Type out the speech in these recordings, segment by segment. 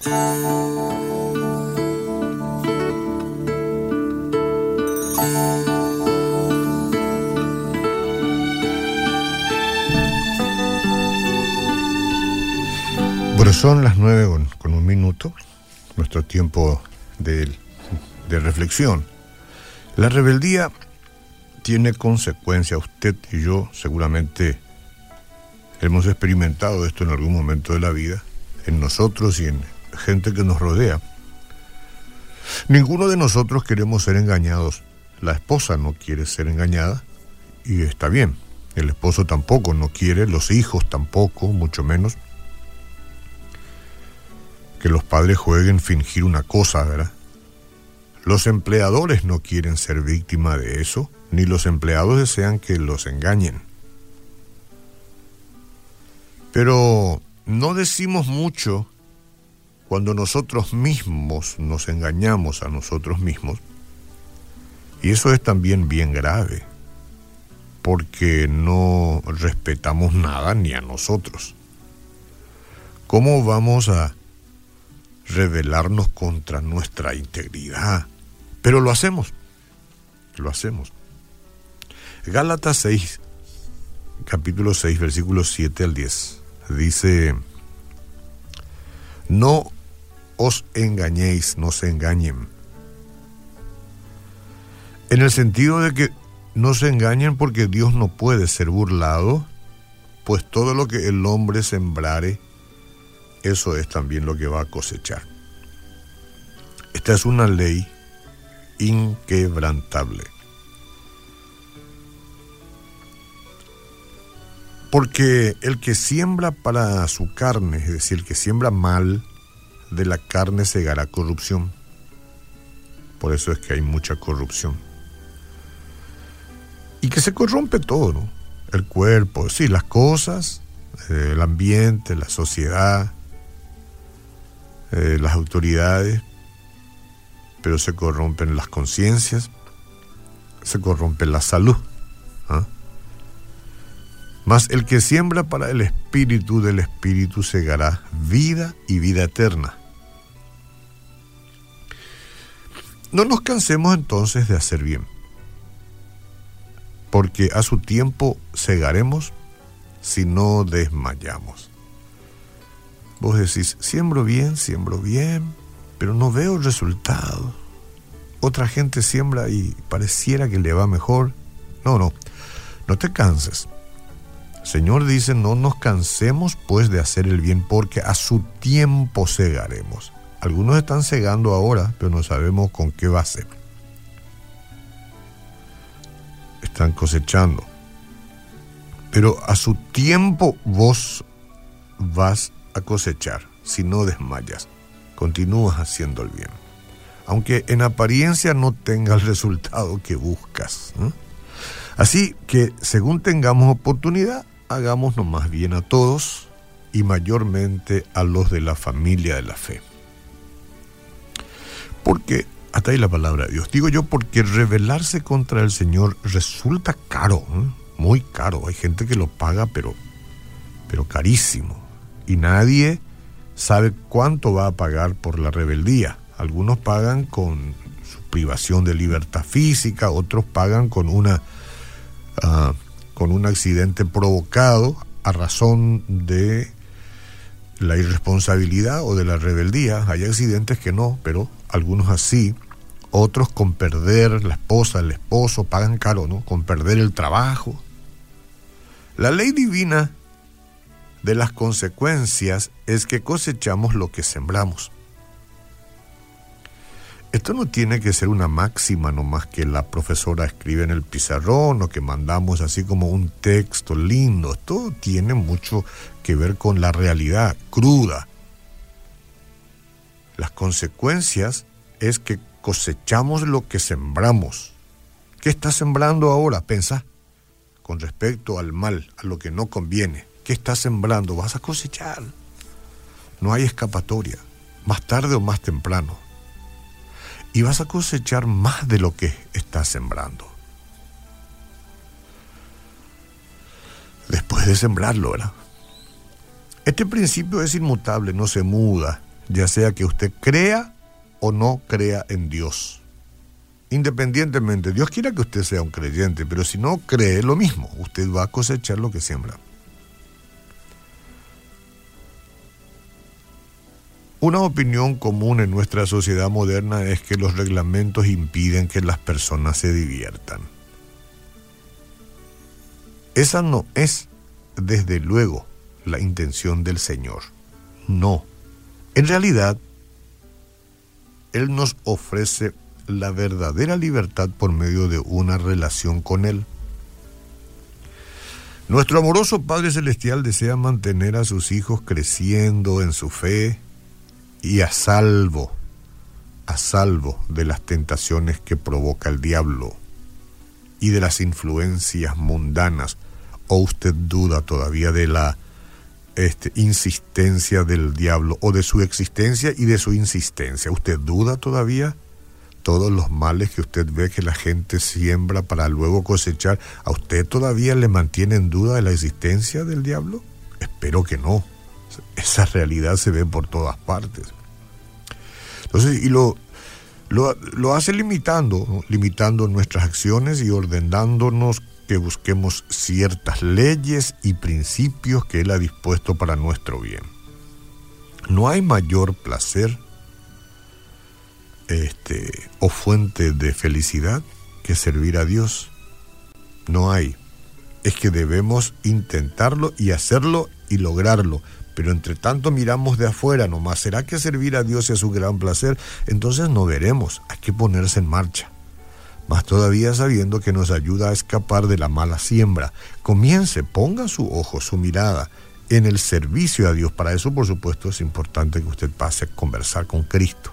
Bueno, son las nueve con, un minuto, nuestro tiempo de, de reflexión. La rebeldía tiene consecuencias. Usted y yo seguramente hemos experimentado esto en algún momento de la vida, en nosotros y en gente que nos rodea. Ninguno de nosotros queremos ser engañados. La esposa no quiere ser engañada y está bien. El esposo tampoco no quiere, los hijos tampoco, mucho menos que los padres jueguen fingir una cosa, ¿verdad? Los empleadores no quieren ser víctima de eso, ni los empleados desean que los engañen. Pero no decimos mucho cuando nosotros mismos nos engañamos a nosotros mismos. Y eso es también bien grave, porque no respetamos nada ni a nosotros. ¿Cómo vamos a rebelarnos contra nuestra integridad. Pero lo hacemos, lo hacemos. Gálatas 6, capítulo 6, versículos 7 al 10, dice, no os engañéis, no se engañen. En el sentido de que no se engañen porque Dios no puede ser burlado, pues todo lo que el hombre sembrare, eso es también lo que va a cosechar. Esta es una ley inquebrantable. Porque el que siembra para su carne, es decir, el que siembra mal, de la carne segará corrupción. Por eso es que hay mucha corrupción. Y que se corrompe todo, ¿no? El cuerpo, sí, las cosas, eh, el ambiente, la sociedad, eh, las autoridades, pero se corrompen las conciencias, se corrompe la salud. Mas el que siembra para el espíritu del espíritu segará vida y vida eterna. No nos cansemos entonces de hacer bien, porque a su tiempo segaremos si no desmayamos. Vos decís, siembro bien, siembro bien, pero no veo el resultado. Otra gente siembra y pareciera que le va mejor. No, no, no te canses. Señor dice, no nos cansemos pues de hacer el bien porque a su tiempo segaremos. Algunos están cegando ahora, pero no sabemos con qué va a ser. Están cosechando. Pero a su tiempo vos vas a cosechar si no desmayas, continúas haciendo el bien. Aunque en apariencia no tenga el resultado que buscas. Así que según tengamos oportunidad, hagámonos más bien a todos y mayormente a los de la familia de la fe. Porque, hasta ahí la palabra de Dios, digo yo, porque rebelarse contra el Señor resulta caro, muy caro. Hay gente que lo paga, pero, pero carísimo y nadie sabe cuánto va a pagar por la rebeldía. Algunos pagan con su privación de libertad física, otros pagan con una ah, con un accidente provocado a razón de la irresponsabilidad o de la rebeldía. Hay accidentes que no, pero algunos así. Otros con perder la esposa, el esposo, pagan caro, ¿no? Con perder el trabajo. La ley divina de las consecuencias es que cosechamos lo que sembramos. Esto no tiene que ser una máxima nomás que la profesora escribe en el pizarrón o que mandamos así como un texto lindo. Esto tiene mucho que ver con la realidad cruda. Las consecuencias es que cosechamos lo que sembramos. ¿Qué estás sembrando ahora? Pensa con respecto al mal, a lo que no conviene. ¿Qué estás sembrando? Vas a cosechar. No hay escapatoria, más tarde o más temprano. Y vas a cosechar más de lo que estás sembrando. Después de sembrarlo, ¿verdad? Este principio es inmutable, no se muda, ya sea que usted crea o no crea en Dios. Independientemente, Dios quiera que usted sea un creyente, pero si no cree lo mismo, usted va a cosechar lo que siembra. Una opinión común en nuestra sociedad moderna es que los reglamentos impiden que las personas se diviertan. Esa no es, desde luego, la intención del Señor. No. En realidad, Él nos ofrece la verdadera libertad por medio de una relación con Él. Nuestro amoroso Padre Celestial desea mantener a sus hijos creciendo en su fe, y a salvo, a salvo de las tentaciones que provoca el diablo y de las influencias mundanas. ¿O usted duda todavía de la este, insistencia del diablo o de su existencia y de su insistencia? ¿Usted duda todavía? Todos los males que usted ve que la gente siembra para luego cosechar, ¿a usted todavía le mantiene en duda de la existencia del diablo? Espero que no esa realidad se ve por todas partes. Entonces, y lo, lo, hace limitando, limitando nuestras acciones y ordenándonos que busquemos ciertas leyes y principios que Él ha dispuesto para nuestro bien. No hay mayor placer este, o fuente de felicidad que servir a Dios. No hay. Es que debemos intentarlo y hacerlo y lograrlo pero entre tanto miramos de afuera nomás, ¿será que servir a Dios es su gran placer? Entonces no veremos, hay que ponerse en marcha. Más todavía sabiendo que nos ayuda a escapar de la mala siembra. Comience, ponga su ojo, su mirada en el servicio a Dios. Para eso, por supuesto, es importante que usted pase a conversar con Cristo,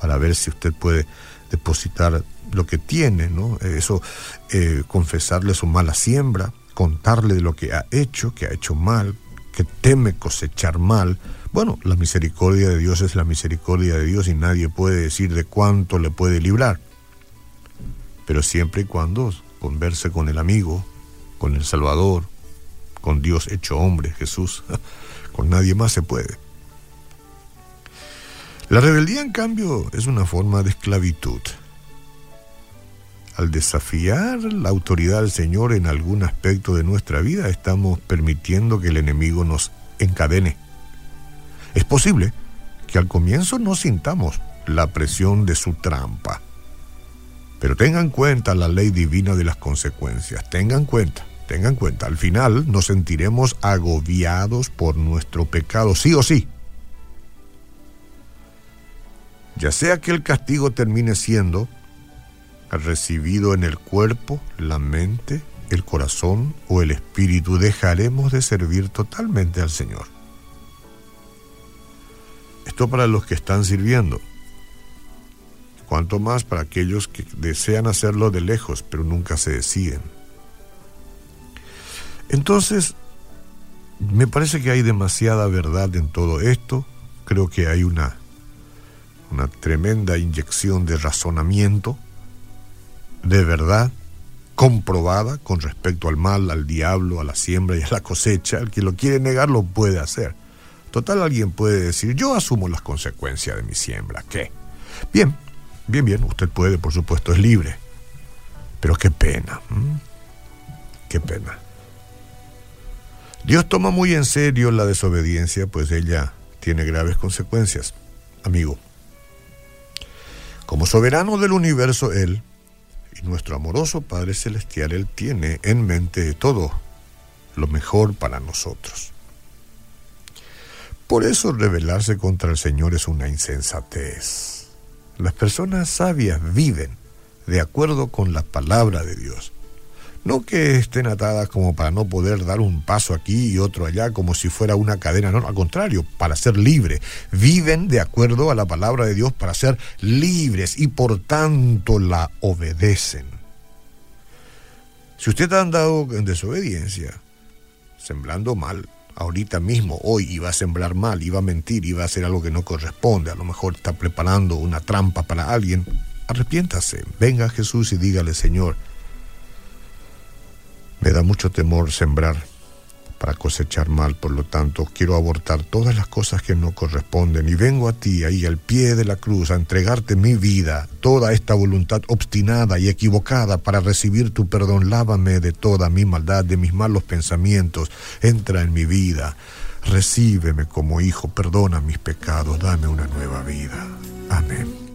para ver si usted puede depositar lo que tiene, ¿no? Eso, eh, confesarle su mala siembra, contarle de lo que ha hecho, que ha hecho mal, que teme cosechar mal, bueno, la misericordia de Dios es la misericordia de Dios y nadie puede decir de cuánto le puede librar. Pero siempre y cuando converse con el amigo, con el Salvador, con Dios hecho hombre, Jesús, con nadie más se puede. La rebeldía, en cambio, es una forma de esclavitud. Al desafiar la autoridad del Señor en algún aspecto de nuestra vida, estamos permitiendo que el enemigo nos encadene. Es posible que al comienzo no sintamos la presión de su trampa. Pero tengan cuenta la ley divina de las consecuencias. Tengan cuenta, tengan cuenta. Al final nos sentiremos agobiados por nuestro pecado, sí o sí. Ya sea que el castigo termine siendo recibido en el cuerpo, la mente, el corazón o el espíritu, dejaremos de servir totalmente al Señor. Esto para los que están sirviendo. Cuanto más para aquellos que desean hacerlo de lejos, pero nunca se deciden. Entonces, me parece que hay demasiada verdad en todo esto. Creo que hay una, una tremenda inyección de razonamiento de verdad comprobada con respecto al mal, al diablo, a la siembra y a la cosecha. El que lo quiere negar lo puede hacer. Total, alguien puede decir, yo asumo las consecuencias de mi siembra. ¿Qué? Bien, bien, bien, usted puede, por supuesto, es libre. Pero qué pena. Qué pena. Dios toma muy en serio la desobediencia, pues ella tiene graves consecuencias. Amigo, como soberano del universo, Él y nuestro amoroso Padre Celestial, Él tiene en mente todo lo mejor para nosotros. Por eso rebelarse contra el Señor es una insensatez. Las personas sabias viven de acuerdo con la palabra de Dios. No que estén atadas como para no poder dar un paso aquí y otro allá como si fuera una cadena, no, al contrario, para ser libre. Viven de acuerdo a la palabra de Dios para ser libres y por tanto la obedecen. Si usted ha andado en desobediencia, sembrando mal, ahorita mismo, hoy iba a sembrar mal, iba a mentir, iba a hacer algo que no corresponde, a lo mejor está preparando una trampa para alguien, arrepiéntase, venga Jesús y dígale, Señor, me da mucho temor sembrar para cosechar mal. Por lo tanto, quiero abortar todas las cosas que no corresponden y vengo a ti ahí al pie de la cruz a entregarte mi vida, toda esta voluntad obstinada y equivocada para recibir tu perdón. Lávame de toda mi maldad, de mis malos pensamientos. Entra en mi vida. Recíbeme como hijo, perdona mis pecados, dame una nueva vida. Amén.